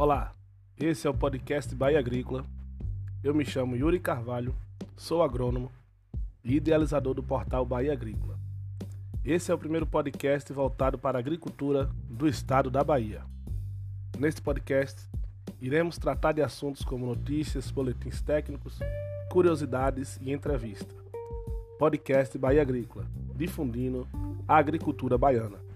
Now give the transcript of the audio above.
Olá, esse é o podcast Bahia Agrícola. Eu me chamo Yuri Carvalho, sou agrônomo e idealizador do portal Bahia Agrícola. Esse é o primeiro podcast voltado para a agricultura do estado da Bahia. Neste podcast, iremos tratar de assuntos como notícias, boletins técnicos, curiosidades e entrevista. Podcast Bahia Agrícola, difundindo a agricultura baiana.